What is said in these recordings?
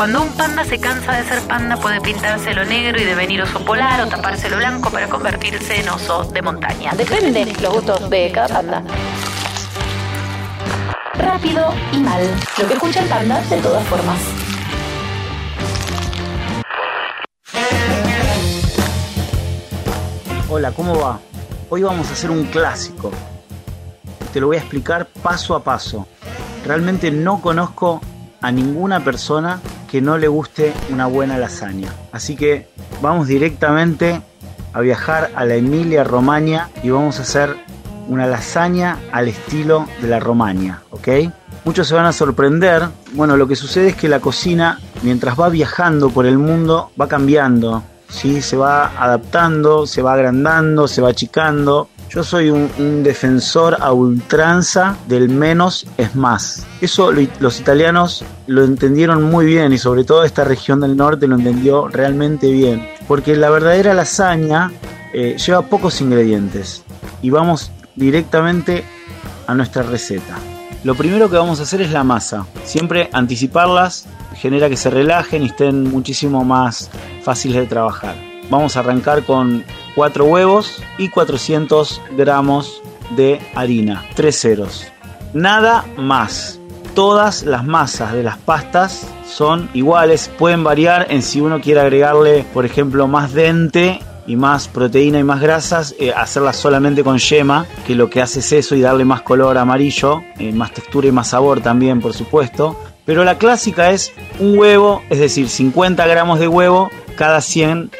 Cuando un panda se cansa de ser panda puede pintárselo negro y devenir oso polar o tapárselo blanco para convertirse en oso de montaña. Depende los gustos de cada panda. Rápido y mal. Lo que escucha el panda de todas formas. Hola, ¿cómo va? Hoy vamos a hacer un clásico. Te lo voy a explicar paso a paso. Realmente no conozco a ninguna persona que no le guste una buena lasaña. Así que vamos directamente a viajar a la Emilia Romagna y vamos a hacer una lasaña al estilo de la Romagna, ¿ok? Muchos se van a sorprender. Bueno, lo que sucede es que la cocina, mientras va viajando por el mundo, va cambiando. ¿sí? Se va adaptando, se va agrandando, se va achicando. Yo soy un, defensor a ultranza del menos es más. Eso los italianos lo entendieron muy bien y sobre todo esta región del norte lo entendió realmente bien. Porque la verdadera lasaña eh, lleva pocos ingredientes. Y vamos directamente a nuestra receta. Lo primero que vamos a hacer es la masa. Siempre anticiparlas genera que se relajen y estén muchísimo más fáciles de trabajar. Vamos a arrancar con 4 huevos y 400 gramos de harina. 3 ceros. Nada más. Todas las masas de las pastas son iguales. Pueden variar en si uno quiere agregarle, por ejemplo, más dente y más proteína y más grasas, eh, hacerlas solamente con yema, que lo que hace es eso y darle más color amarillo, eh, más textura y más sabor también, por supuesto. Pero la clásica es un huevo, es decir, 50 gramos de huevo cada 100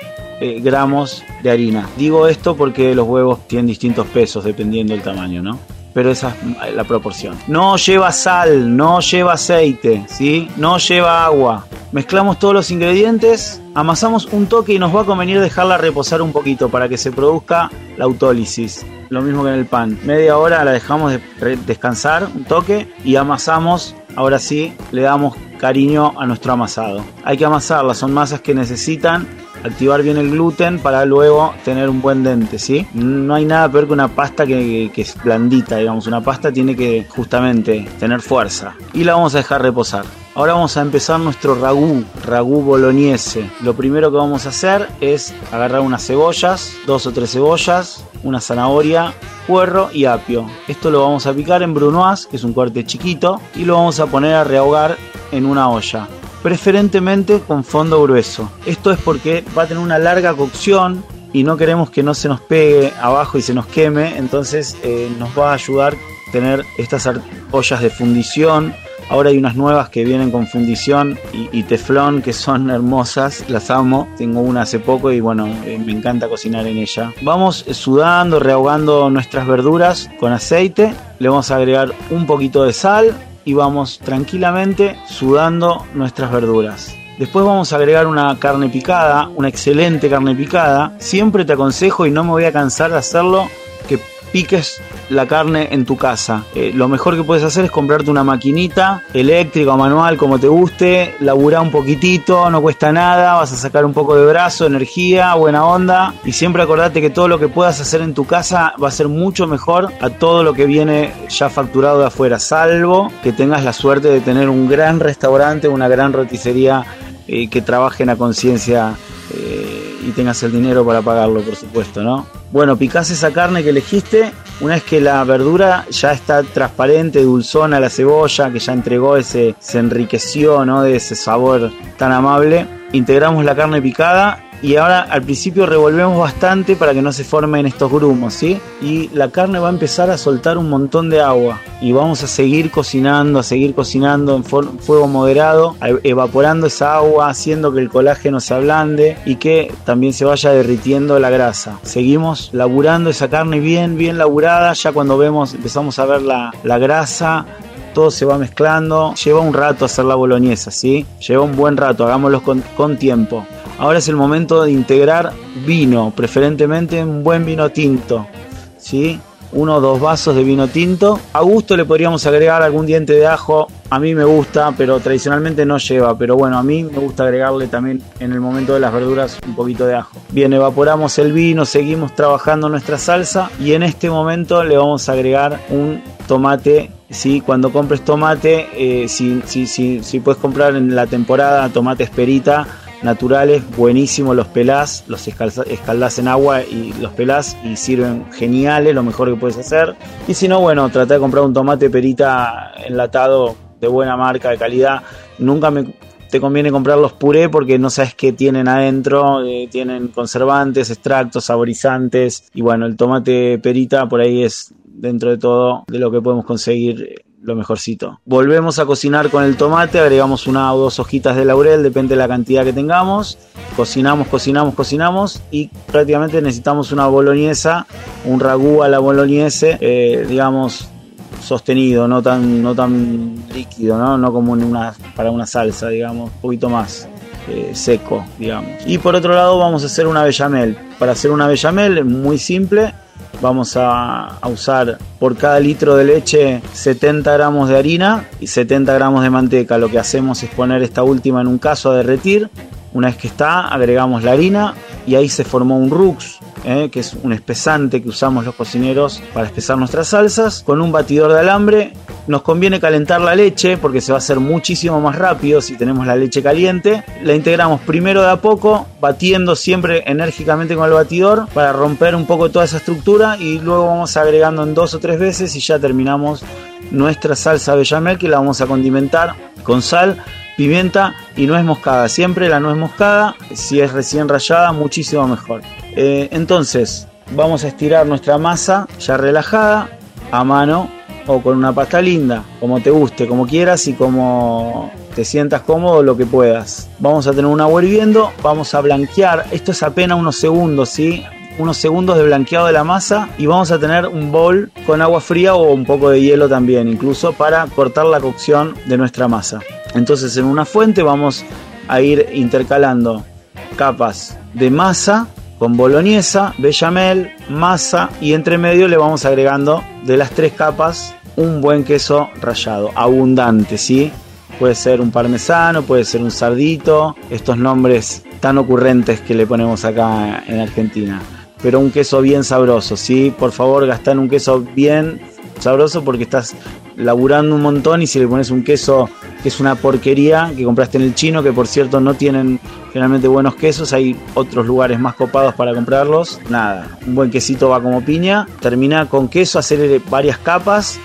eh, gramos de harina. Digo esto porque los huevos tienen distintos pesos dependiendo del tamaño, ¿no? Pero esa es la proporción. No lleva sal, no lleva aceite, ¿sí? No lleva agua. Mezclamos todos los ingredientes, amasamos un toque y nos va a convenir dejarla reposar un poquito para que se produzca la autólisis. Lo mismo que en el pan. Media hora la dejamos descansar un toque y amasamos. Ahora sí, le damos cariño a nuestro amasado. Hay que amasarla, son masas que necesitan activar bien el gluten para luego tener un buen dente, ¿sí? No hay nada peor que una pasta que, es blandita, digamos. Una pasta tiene que justamente tener fuerza. Y la vamos a dejar reposar. Ahora vamos a empezar nuestro ragú, ragú bolognese. Lo primero que vamos a hacer es agarrar unas cebollas, dos o tres cebollas, una zanahoria, puerro y apio. Esto lo vamos a picar en brunoise, que es un corte chiquito, y lo vamos a poner a rehogar en una olla preferentemente con fondo grueso. Esto es porque va a tener una larga cocción y no queremos que no se nos pegue abajo y se nos queme, entonces eh, nos va a ayudar tener estas ollas de fundición. Ahora hay unas nuevas que vienen con fundición y, teflón que son hermosas, las amo. Tengo una hace poco y bueno, eh, me encanta cocinar en ella. Vamos sudando, rehogando nuestras verduras con aceite. Le vamos a agregar un poquito de sal, y vamos tranquilamente sudando nuestras verduras. Después vamos a agregar una carne picada, una excelente carne picada. Siempre te aconsejo y no me voy a cansar de hacerlo piques la carne en tu casa. Eh, lo mejor que puedes hacer es comprarte una maquinita eléctrica o manual como te guste, laburar un poquitito, no cuesta nada, vas a sacar un poco de brazo, energía, buena onda y siempre acordate que todo lo que puedas hacer en tu casa va a ser mucho mejor a todo lo que viene ya facturado de afuera, salvo que tengas la suerte de tener un gran restaurante, una gran roticería eh, que trabaje en la conciencia eh, y tengas el dinero para pagarlo, por supuesto, ¿no? Bueno, picás esa carne que elegiste. Una vez que la verdura ya está transparente, dulzona, la cebolla, que ya entregó ese, se enriqueció, ¿no? De ese sabor tan amable. Integramos la carne picada y ahora al principio revolvemos bastante para que no se formen estos grumos, ¿sí? Y la carne va a empezar a soltar un montón de agua y vamos a seguir cocinando, a seguir cocinando en fuego moderado, evaporando esa agua, haciendo que el colágeno se ablande y que también se vaya derritiendo la grasa. Seguimos laburando esa carne bien, bien laburada, ya cuando vemos, empezamos a ver la, grasa, todo se va mezclando. Lleva un rato hacer la boloñesa, ¿sí? Lleva un buen rato, hagámoslo con tiempo. Ahora es el momento de integrar vino, preferentemente un buen vino tinto. ¿sí? Uno o dos vasos de vino tinto. A gusto le podríamos agregar algún diente de ajo. A mí me gusta, pero tradicionalmente no lleva. Pero bueno, a mí me gusta agregarle también en el momento de las verduras un poquito de ajo. Bien, evaporamos el vino, seguimos trabajando nuestra salsa y en este momento le vamos a agregar un tomate, ¿sí? cuando compres tomate, eh, si, si, si, si puedes comprar en la temporada tomate esperita, naturales, buenísimos, los pelás, los escaldás en agua y los pelás y sirven geniales, lo mejor que puedes hacer. Y si no, bueno, trata de comprar un tomate perita enlatado de buena marca, de calidad. Nunca me, te conviene comprar los puré porque no sabes qué tienen adentro, eh, tienen conservantes, extractos, saborizantes y bueno, el tomate perita por ahí es dentro de todo de lo que podemos conseguir lo mejorcito. Volvemos a cocinar con el tomate, agregamos una o dos hojitas de laurel, depende de la cantidad que tengamos. Cocinamos, cocinamos, cocinamos y prácticamente necesitamos una boloñesa, un ragú a la boloñese, eh, digamos sostenido, no tan, no tan líquido, ¿no? no como en una, para una salsa, digamos, un poquito más. Eh, seco, digamos. Y por otro lado vamos a hacer una bechamel. Para hacer una bechamel muy simple, vamos a, usar por cada litro de leche 70 gramos de harina y 70 gramos de manteca. Lo que hacemos es poner esta última en un caso a derretir. Una vez que está, agregamos la harina y ahí se formó un rux ¿eh? que es un espesante que usamos los cocineros para espesar nuestras salsas, con un batidor de alambre. Nos conviene calentar la leche porque se va a hacer muchísimo más rápido si tenemos la leche caliente. La integramos primero de a poco, batiendo siempre enérgicamente con el batidor para romper un poco toda esa estructura y luego vamos agregando en dos o tres veces y ya terminamos nuestra salsa bechamel que la vamos a condimentar con sal, pimienta y nuez moscada. Siempre la nuez moscada, si es recién rallada, muchísimo mejor. Eh, entonces, vamos a estirar nuestra masa ya relajada a mano o con una pasta linda, como te guste, como quieras y como te sientas cómodo, lo que puedas. Vamos a tener un agua hirviendo, vamos a blanquear, esto es apenas unos segundos, ¿sí? Unos segundos de blanqueado de la masa y vamos a tener un bol con agua fría o un poco de hielo también, incluso para cortar la cocción de nuestra masa. Entonces en una fuente vamos a ir intercalando capas de masa con boloñesa, bechamel, masa y entre medio le vamos agregando de las tres capas un buen queso rallado, abundante, ¿sí? Puede ser un parmesano, puede ser un sardito, estos nombres tan ocurrentes que le ponemos acá en Argentina. Pero un queso bien sabroso, ¿sí? Por favor, gastar un queso bien sabroso porque estás laburando un montón y si le pones un queso que es una porquería que compraste en el chino, que por cierto no tienen generalmente buenos quesos, hay otros lugares más copados para comprarlos. Nada, un buen quesito va como piña. Termina con queso, hacer varias capas,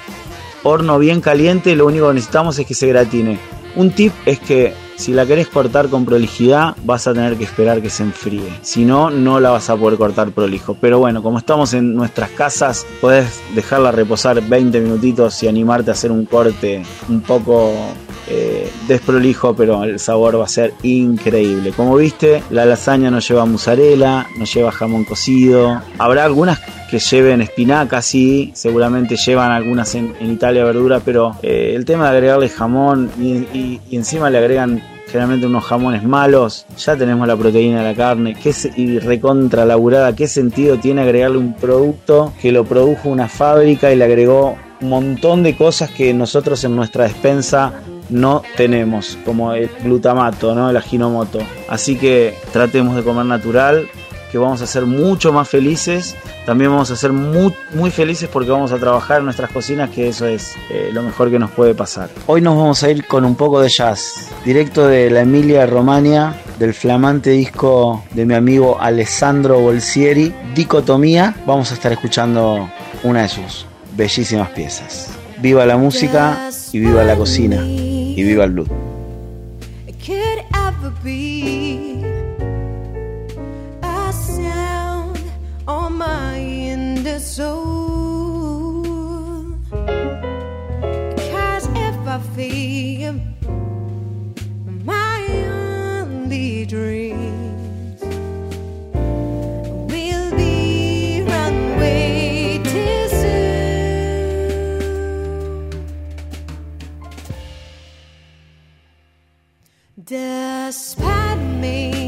horno bien caliente, lo único que necesitamos es que se gratine. Un tip es que si la querés cortar con prolijidad, vas a tener que esperar que se enfríe. Si no, no la vas a poder cortar prolijo. Pero bueno, como estamos en nuestras casas, podés dejarla reposar 20 minutitos y animarte a hacer un corte un poco eh, desprolijo, pero el sabor va a ser increíble. Como viste, la lasaña no lleva mozzarella, no lleva jamón cocido. Habrá algunas que lleven espinaca, sí, seguramente llevan algunas en, Italia verdura, pero eh, el tema de agregarle jamón y, encima le agregan generalmente unos jamones malos, ya tenemos la proteína de la carne, que es y recontra laburada, ¿qué sentido tiene agregarle un producto que lo produjo una fábrica y le agregó un montón de cosas que nosotros en nuestra despensa no tenemos, como el glutamato, ¿no? el aginomoto. Así que tratemos de comer natural, que vamos a ser mucho más felices. También vamos a ser muy, muy felices porque vamos a trabajar en nuestras cocinas, que eso es eh, lo mejor que nos puede pasar. Hoy nos vamos a ir con un poco de jazz, directo de la Emilia Romagna, del flamante disco de mi amigo Alessandro Bolsieri, Dicotomía. Vamos a estar escuchando una de sus bellísimas piezas. Viva la música y viva la cocina y viva el blues. alma y en. Cause if I feel my only dream. Despite me.